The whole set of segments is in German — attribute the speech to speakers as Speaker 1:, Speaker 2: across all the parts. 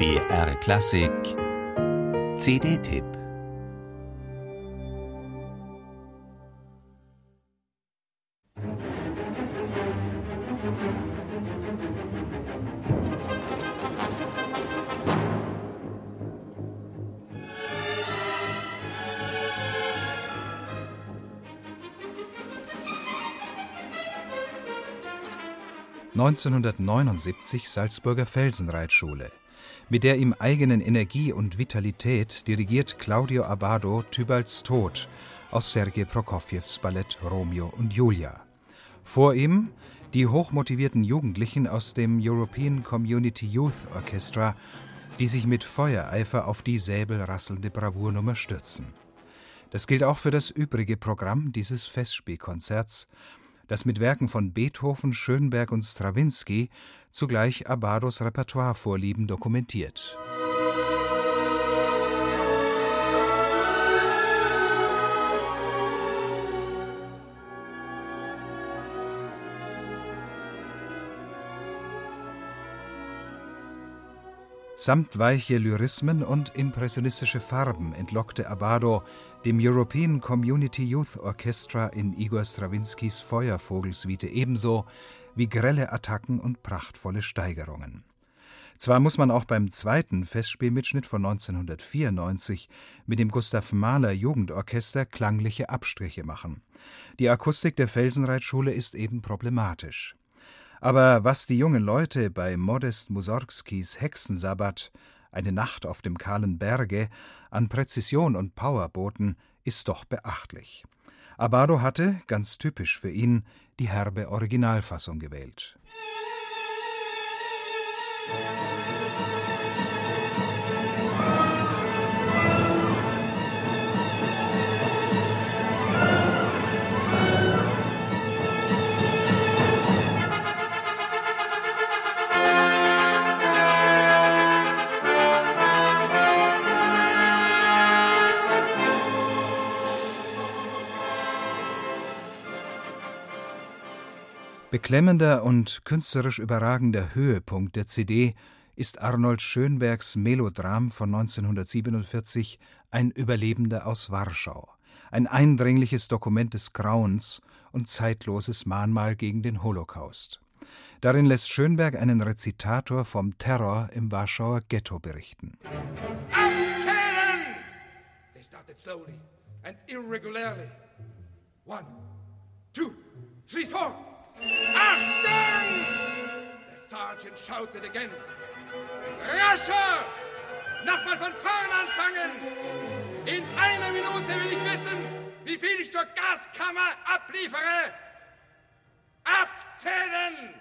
Speaker 1: BR Klassik CD-Tipp
Speaker 2: ...1979 Salzburger Felsenreitschule. Mit der ihm eigenen Energie und Vitalität dirigiert Claudio Abbado Tybalds Tod aus Sergei Prokofjews Ballett Romeo und Julia. Vor ihm die hochmotivierten Jugendlichen aus dem European Community Youth Orchestra, die sich mit Feuereifer auf die säbelrasselnde Bravournummer stürzen. Das gilt auch für das übrige Programm dieses Festspielkonzerts, das mit Werken von Beethoven, Schönberg und Strawinski zugleich Abbados Repertoirevorlieben dokumentiert. Samtweiche Lyrismen und impressionistische Farben entlockte Abbado dem European Community Youth Orchestra in Igor Strawinskys Feuervogelsuite ebenso wie grelle Attacken und prachtvolle Steigerungen. Zwar muss man auch beim zweiten Festspielmitschnitt von 1994 mit dem Gustav Mahler Jugendorchester klangliche Abstriche machen. Die Akustik der Felsenreitschule ist eben problematisch. Aber was die jungen Leute bei Modest Mussorgskis Hexensabbat, eine Nacht auf dem kahlen Berge, an Präzision und Power boten, ist doch beachtlich. Abado hatte, ganz typisch für ihn, die herbe Originalfassung gewählt. Beklemmender und künstlerisch überragender Höhepunkt der CD ist Arnold Schönbergs Melodram von 1947 Ein Überlebender aus Warschau, ein eindringliches Dokument des Grauens und zeitloses Mahnmal gegen den Holocaust. Darin lässt Schönberg einen Rezitator vom Terror im Warschauer Ghetto berichten.
Speaker 3: Abzählen! They started slowly and irregularly. One, two, three, four. Achtung! The sergeant shouted again. Rascher! Nochmal von vorn anfangen! In einer Minute will ich wissen, wie viel ich zur Gaskammer abliefere! Abzählen!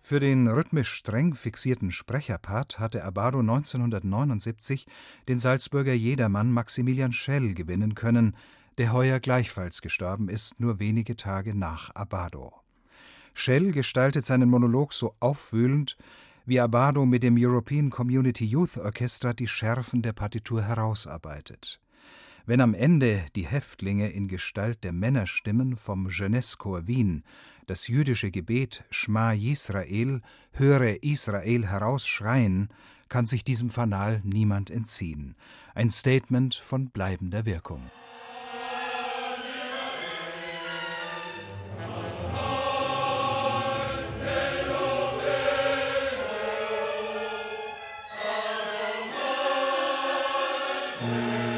Speaker 2: Für den rhythmisch streng fixierten Sprecherpart hatte Abado 1979 den Salzburger Jedermann Maximilian Schell gewinnen können, der heuer gleichfalls gestorben ist, nur wenige Tage nach Abado. Schell gestaltet seinen Monolog so aufwühlend, wie Abado mit dem European Community Youth Orchestra die Schärfen der Partitur herausarbeitet. Wenn am Ende die Häftlinge in Gestalt der Männerstimmen vom Jeunesse Wien das jüdische Gebet Schma Yisrael, höre Israel herausschreien, kann sich diesem Fanal niemand entziehen. Ein Statement von bleibender Wirkung. Música